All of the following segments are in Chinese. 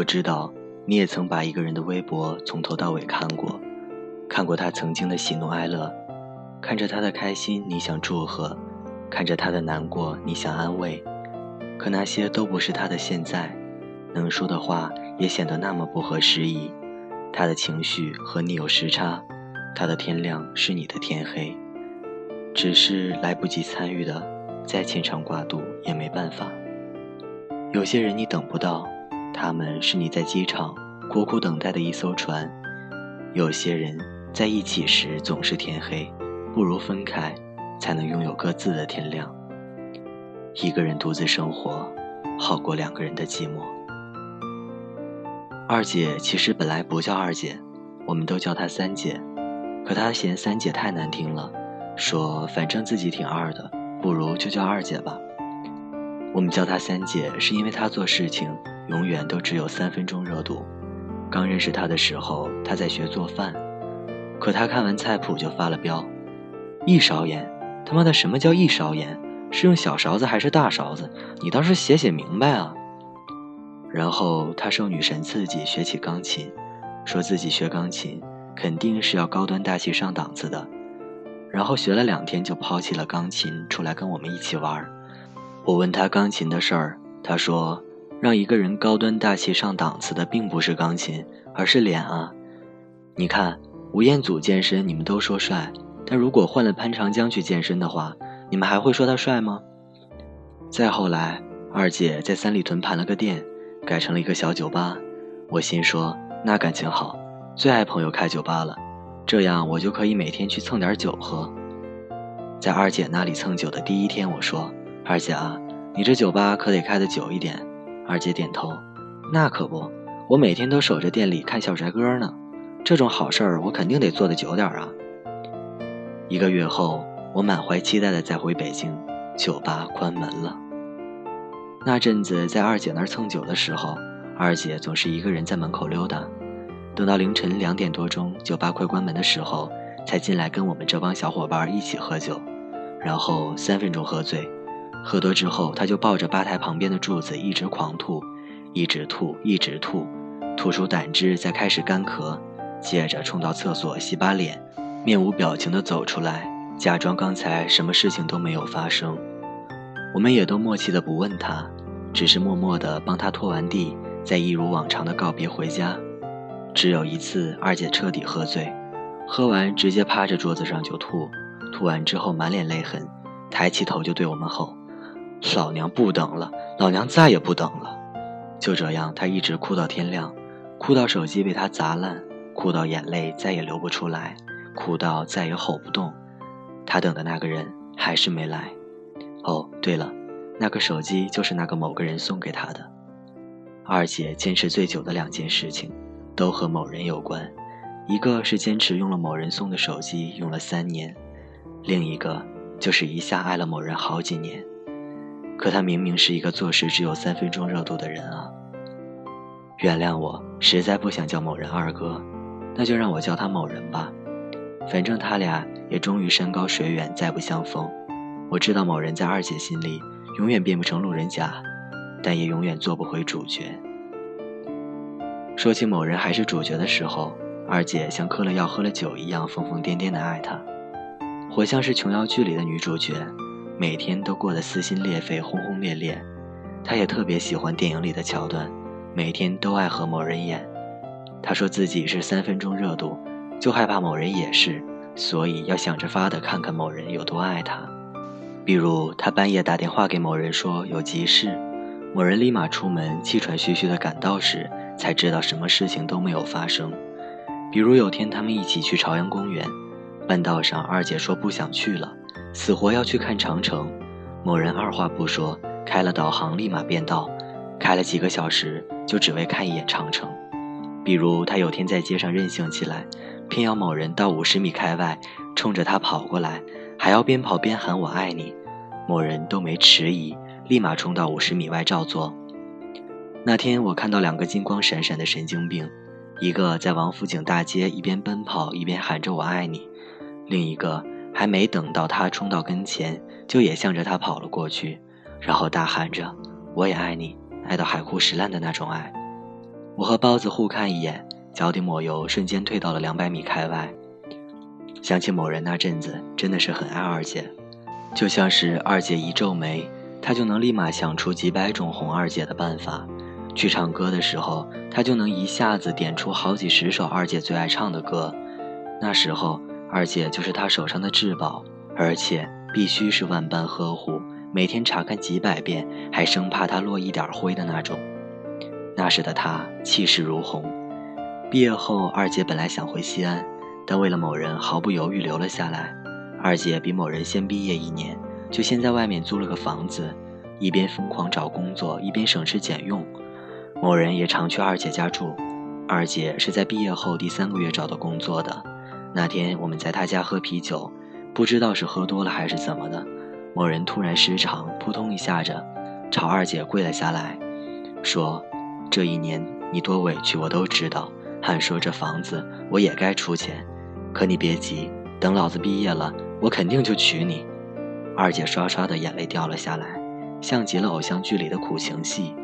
我知道，你也曾把一个人的微博从头到尾看过，看过他曾经的喜怒哀乐，看着他的开心，你想祝贺；看着他的难过，你想安慰。可那些都不是他的现在，能说的话也显得那么不合时宜。他的情绪和你有时差，他的天亮是你的天黑，只是来不及参与的，再牵肠挂肚也没办法。有些人你等不到。他们是你在机场苦苦等待的一艘船，有些人在一起时总是天黑，不如分开，才能拥有各自的天亮。一个人独自生活，好过两个人的寂寞。二姐其实本来不叫二姐，我们都叫她三姐，可她嫌三姐太难听了，说反正自己挺二的，不如就叫二姐吧。我们叫她三姐，是因为她做事情。永远都只有三分钟热度。刚认识他的时候，他在学做饭，可他看完菜谱就发了飙：“一勺盐，他妈的什么叫一勺盐？是用小勺子还是大勺子？你倒是写写明白啊！”然后他受女神刺激学起钢琴，说自己学钢琴肯定是要高端大气上档次的，然后学了两天就抛弃了钢琴，出来跟我们一起玩。我问他钢琴的事儿，他说。让一个人高端大气上档次的，并不是钢琴，而是脸啊！你看吴彦祖健身，你们都说帅，但如果换了潘长江去健身的话，你们还会说他帅吗？再后来，二姐在三里屯盘了个店，改成了一个小酒吧。我心说，那感情好，最爱朋友开酒吧了，这样我就可以每天去蹭点酒喝。在二姐那里蹭酒的第一天，我说：“二姐啊，你这酒吧可得开的久一点。”二姐点头，那可不，我每天都守着店里看小帅哥呢。这种好事儿，我肯定得做的久点啊。一个月后，我满怀期待的再回北京，酒吧关门了。那阵子在二姐那儿蹭酒的时候，二姐总是一个人在门口溜达，等到凌晨两点多钟，酒吧快关门的时候，才进来跟我们这帮小伙伴一起喝酒，然后三分钟喝醉。喝多之后，他就抱着吧台旁边的柱子一直狂吐，一直吐，一直吐，吐出胆汁，再开始干咳，接着冲到厕所洗把脸，面无表情地走出来，假装刚才什么事情都没有发生。我们也都默契地不问他，只是默默地帮他拖完地，再一如往常的告别回家。只有一次，二姐彻底喝醉，喝完直接趴着桌子上就吐，吐完之后满脸泪痕，抬起头就对我们吼。老娘不等了，老娘再也不等了。就这样，他一直哭到天亮，哭到手机被他砸烂，哭到眼泪再也流不出来，哭到再也吼不动。他等的那个人还是没来。哦，对了，那个手机就是那个某个人送给他的。二姐坚持最久的两件事情，都和某人有关，一个是坚持用了某人送的手机用了三年，另一个就是一下爱了某人好几年。可他明明是一个做事只有三分钟热度的人啊！原谅我，实在不想叫某人二哥，那就让我叫他某人吧。反正他俩也终于山高水远，再不相逢。我知道某人在二姐心里永远变不成路人甲，但也永远做不回主角。说起某人还是主角的时候，二姐像嗑了药喝了酒一样疯疯癫癫的爱他，活像是琼瑶剧里的女主角。每天都过得撕心裂肺、轰轰烈烈，他也特别喜欢电影里的桥段，每天都爱和某人演。他说自己是三分钟热度，就害怕某人也是，所以要想着法的看看某人有多爱他。比如他半夜打电话给某人说有急事，某人立马出门，气喘吁吁的赶到时，才知道什么事情都没有发生。比如有天他们一起去朝阳公园，半道上二姐说不想去了。死活要去看长城，某人二话不说开了导航，立马变道，开了几个小时就只为看一眼长城。比如他有天在街上任性起来，偏要某人到五十米开外，冲着他跑过来，还要边跑边喊我爱你，某人都没迟疑，立马冲到五十米外照做。那天我看到两个金光闪闪的神经病，一个在王府井大街一边奔跑一边喊着我爱你，另一个。还没等到他冲到跟前，就也向着他跑了过去，然后大喊着：“我也爱你，爱到海枯石烂的那种爱。”我和包子互看一眼，脚底抹油瞬间退到了两百米开外。想起某人那阵子真的是很爱二姐，就像是二姐一皱眉，他就能立马想出几百种哄二姐的办法。去唱歌的时候，他就能一下子点出好几十首二姐最爱唱的歌。那时候，二姐就是他手上的至宝，而且必须是万般呵护，每天查看几百遍，还生怕他落一点灰的那种。那时的他气势如虹。毕业后，二姐本来想回西安，但为了某人，毫不犹豫留了下来。二姐比某人先毕业一年，就先在外面租了个房子，一边疯狂找工作，一边省吃俭用。某人也常去二姐家住，二姐是在毕业后第三个月找到工作的。那天我们在他家喝啤酒，不知道是喝多了还是怎么的，某人突然失常，扑通一下着，朝二姐跪了下来，说：“这一年你多委屈我都知道，还说这房子我也该出钱，可你别急，等老子毕业了，我肯定就娶你。”二姐刷刷的眼泪掉了下来，像极了偶像剧里的苦情戏。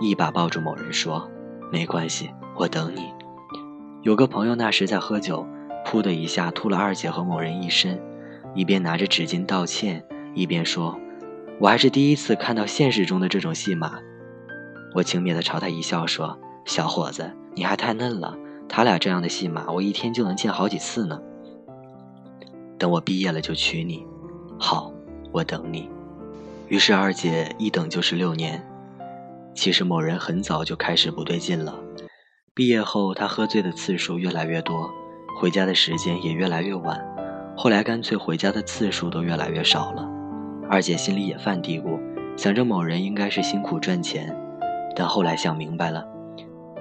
一把抱住某人说：“没关系，我等你。”有个朋友那时在喝酒，噗的一下吐了二姐和某人一身，一边拿着纸巾道歉，一边说：“我还是第一次看到现实中的这种戏码。”我轻蔑地朝他一笑说：“小伙子，你还太嫩了，他俩这样的戏码，我一天就能见好几次呢。”等我毕业了就娶你，好，我等你。于是二姐一等就是六年。其实某人很早就开始不对劲了。毕业后，他喝醉的次数越来越多，回家的时间也越来越晚。后来干脆回家的次数都越来越少了。二姐心里也犯嘀咕，想着某人应该是辛苦赚钱，但后来想明白了，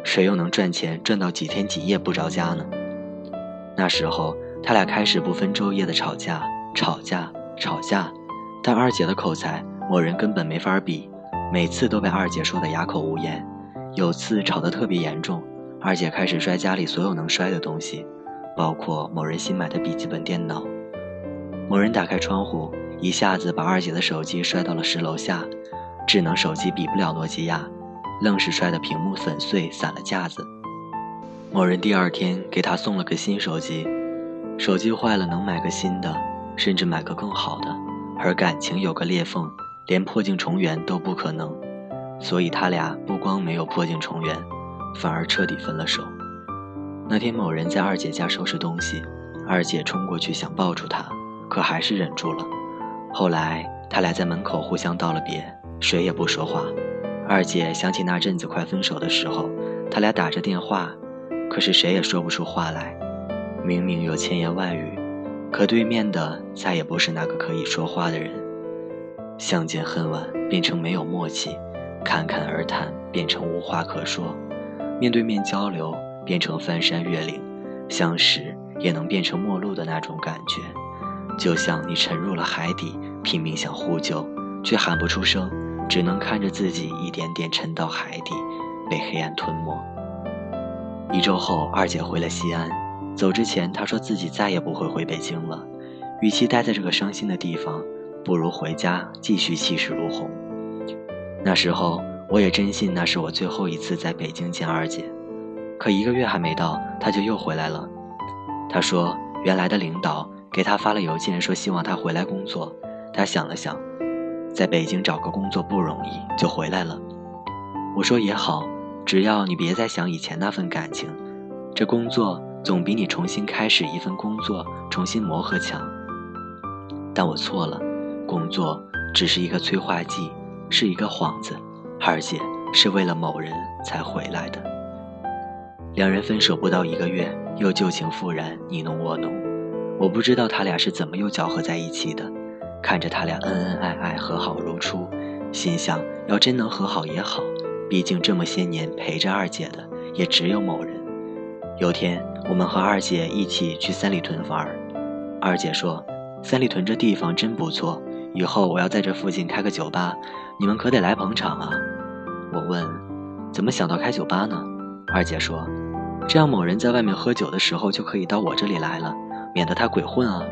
谁又能赚钱赚到几天几夜不着家呢？那时候他俩开始不分昼夜的吵架，吵架，吵架。但二姐的口才，某人根本没法比。每次都被二姐说得哑口无言，有次吵得特别严重，二姐开始摔家里所有能摔的东西，包括某人新买的笔记本电脑。某人打开窗户，一下子把二姐的手机摔到了十楼下，智能手机比不了诺基亚，愣是摔得屏幕粉碎，散了架子。某人第二天给他送了个新手机，手机坏了能买个新的，甚至买个更好的，而感情有个裂缝。连破镜重圆都不可能，所以他俩不光没有破镜重圆，反而彻底分了手。那天某人在二姐家收拾东西，二姐冲过去想抱住他，可还是忍住了。后来他俩在门口互相道了别，谁也不说话。二姐想起那阵子快分手的时候，他俩打着电话，可是谁也说不出话来。明明有千言万语，可对面的再也不是那个可以说话的人。相见恨晚变成没有默契，侃侃而谈变成无话可说，面对面交流变成翻山越岭，相识也能变成陌路的那种感觉，就像你沉入了海底，拼命想呼救，却喊不出声，只能看着自己一点点沉到海底，被黑暗吞没。一周后，二姐回了西安，走之前她说自己再也不会回北京了，与其待在这个伤心的地方。不如回家继续气势如虹。那时候我也真信那是我最后一次在北京见二姐，可一个月还没到，他就又回来了。他说原来的领导给他发了邮件，说希望他回来工作。他想了想，在北京找个工作不容易，就回来了。我说也好，只要你别再想以前那份感情，这工作总比你重新开始一份工作重新磨合强。但我错了。工作只是一个催化剂，是一个幌子，而且是为了某人才回来的。两人分手不到一个月，又旧情复燃，你侬我侬。我不知道他俩是怎么又搅和在一起的。看着他俩恩恩爱爱，和好如初，心想要真能和好也好，毕竟这么些年陪着二姐的也只有某人。有天我们和二姐一起去三里屯玩，二姐说：“三里屯这地方真不错。”以后我要在这附近开个酒吧，你们可得来捧场啊！我问，怎么想到开酒吧呢？二姐说，这样某人在外面喝酒的时候就可以到我这里来了，免得他鬼混啊。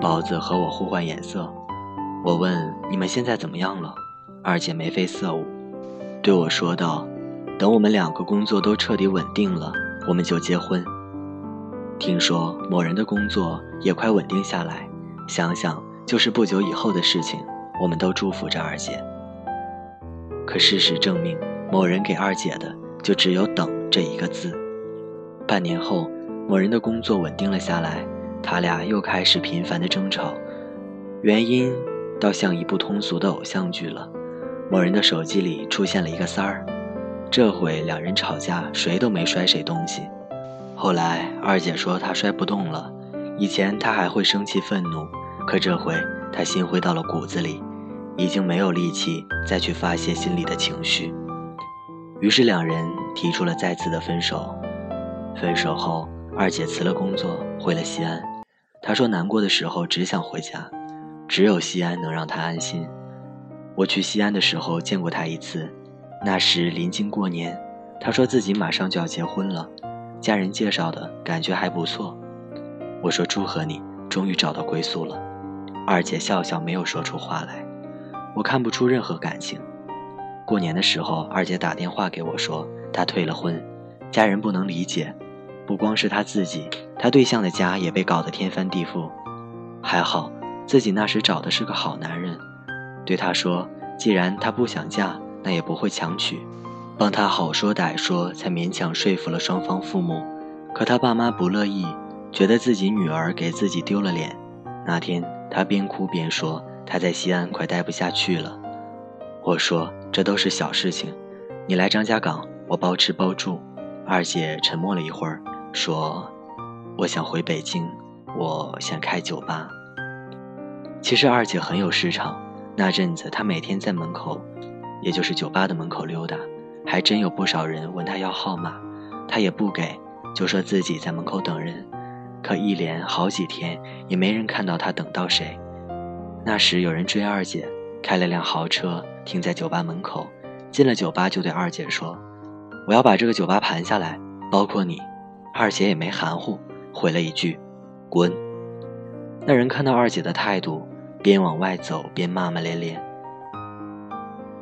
包子和我互换眼色，我问你们现在怎么样了？二姐眉飞色舞，对我说道：“等我们两个工作都彻底稳定了，我们就结婚。听说某人的工作也快稳定下来，想想就是不久以后的事情。我们都祝福着二姐。可事实证明，某人给二姐的就只有“等”这一个字。半年后，某人的工作稳定了下来，他俩又开始频繁的争吵，原因倒像一部通俗的偶像剧了。某人的手机里出现了一个三儿，这回两人吵架，谁都没摔谁东西。后来二姐说她摔不动了，以前她还会生气愤怒，可这回她心灰到了骨子里，已经没有力气再去发泄心里的情绪。于是两人提出了再次的分手。分手后，二姐辞了工作，回了西安。她说难过的时候只想回家，只有西安能让她安心。我去西安的时候见过她一次，那时临近过年，她说自己马上就要结婚了，家人介绍的感觉还不错。我说祝贺你，终于找到归宿了。二姐笑笑没有说出话来，我看不出任何感情。过年的时候，二姐打电话给我说她退了婚，家人不能理解，不光是他自己，他对象的家也被搞得天翻地覆。还好自己那时找的是个好男人。对他说：“既然她不想嫁，那也不会强娶，帮她好说歹说，才勉强说服了双方父母。可他爸妈不乐意，觉得自己女儿给自己丢了脸。那天他边哭边说：他在西安快待不下去了。我说这都是小事情，你来张家港，我包吃包住。二姐沉默了一会儿，说：我想回北京，我想开酒吧。其实二姐很有市场。”那阵子，她每天在门口，也就是酒吧的门口溜达，还真有不少人问她要号码，她也不给，就说自己在门口等人。可一连好几天也没人看到他等到谁。那时有人追二姐，开了辆豪车停在酒吧门口，进了酒吧就对二姐说：“我要把这个酒吧盘下来，包括你。”二姐也没含糊，回了一句：“滚。”那人看到二姐的态度。边往外走边骂骂咧咧：“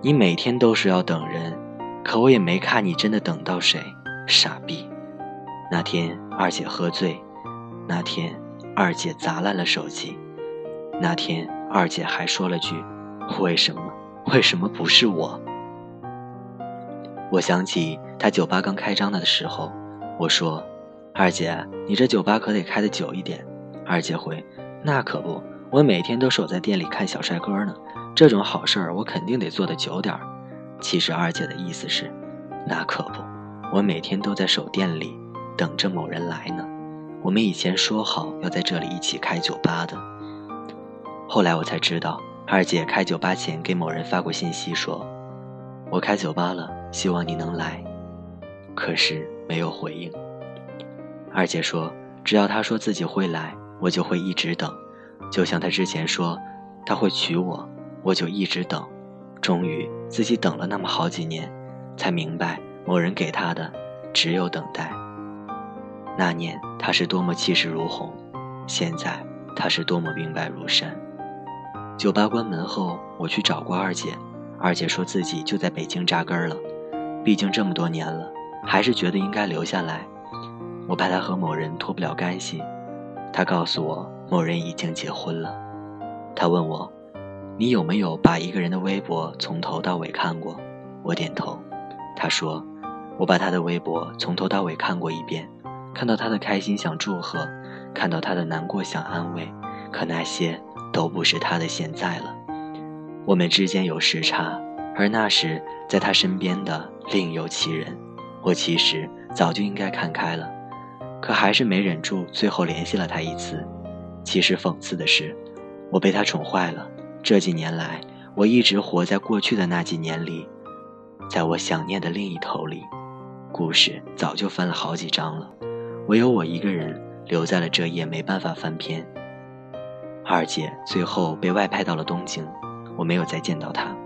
你每天都是要等人，可我也没看你真的等到谁，傻逼！”那天二姐喝醉，那天二姐砸烂了手机，那天二姐还说了句：“为什么？为什么不是我？”我想起他酒吧刚开张的时候，我说：“二姐，你这酒吧可得开得久一点。”二姐回：“那可不。”我每天都守在店里看小帅哥呢，这种好事儿我肯定得做得久点儿。其实二姐的意思是，那可不，我每天都在守店里，等着某人来呢。我们以前说好要在这里一起开酒吧的。后来我才知道，二姐开酒吧前给某人发过信息说：“我开酒吧了，希望你能来。”可是没有回应。二姐说：“只要他说自己会来，我就会一直等。”就像他之前说，他会娶我，我就一直等，终于自己等了那么好几年，才明白某人给他的只有等待。那年他是多么气势如虹，现在他是多么兵败如山。酒吧关门后，我去找过二姐，二姐说自己就在北京扎根了，毕竟这么多年了，还是觉得应该留下来。我怕他和某人脱不了干系，他告诉我。某人已经结婚了，他问我：“你有没有把一个人的微博从头到尾看过？”我点头。他说：“我把他的微博从头到尾看过一遍，看到他的开心想祝贺，看到他的难过想安慰，可那些都不是他的现在了。我们之间有时差，而那时在他身边的另有其人。我其实早就应该看开了，可还是没忍住，最后联系了他一次。”其实讽刺的是，我被他宠坏了。这几年来，我一直活在过去的那几年里，在我想念的另一头里，故事早就翻了好几章了，唯有我一个人留在了这页，没办法翻篇。二姐最后被外派到了东京，我没有再见到她。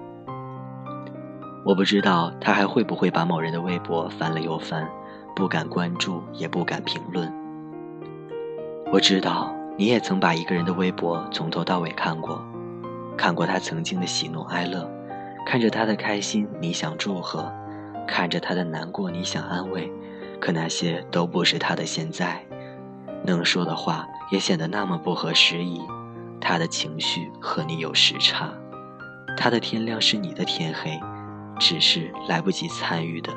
我不知道她还会不会把某人的微博翻了又翻，不敢关注，也不敢评论。我知道。你也曾把一个人的微博从头到尾看过，看过他曾经的喜怒哀乐，看着他的开心，你想祝贺，看着他的难过，你想安慰，可那些都不是他的现在。能说的话也显得那么不合时宜。他的情绪和你有时差，他的天亮是你的天黑，只是来不及参与的，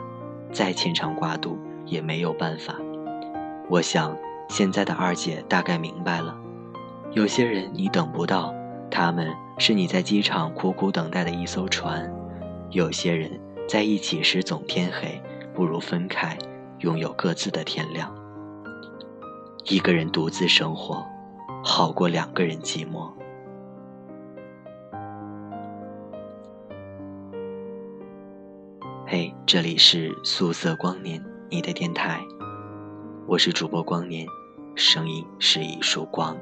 再牵肠挂肚也没有办法。我想现在的二姐大概明白了，有些人你等不到，他们是你在机场苦苦等待的一艘船；有些人在一起时总天黑，不如分开，拥有各自的天亮。一个人独自生活，好过两个人寂寞。嘿，这里是素色光年，你的电台，我是主播光年，声音是一束光。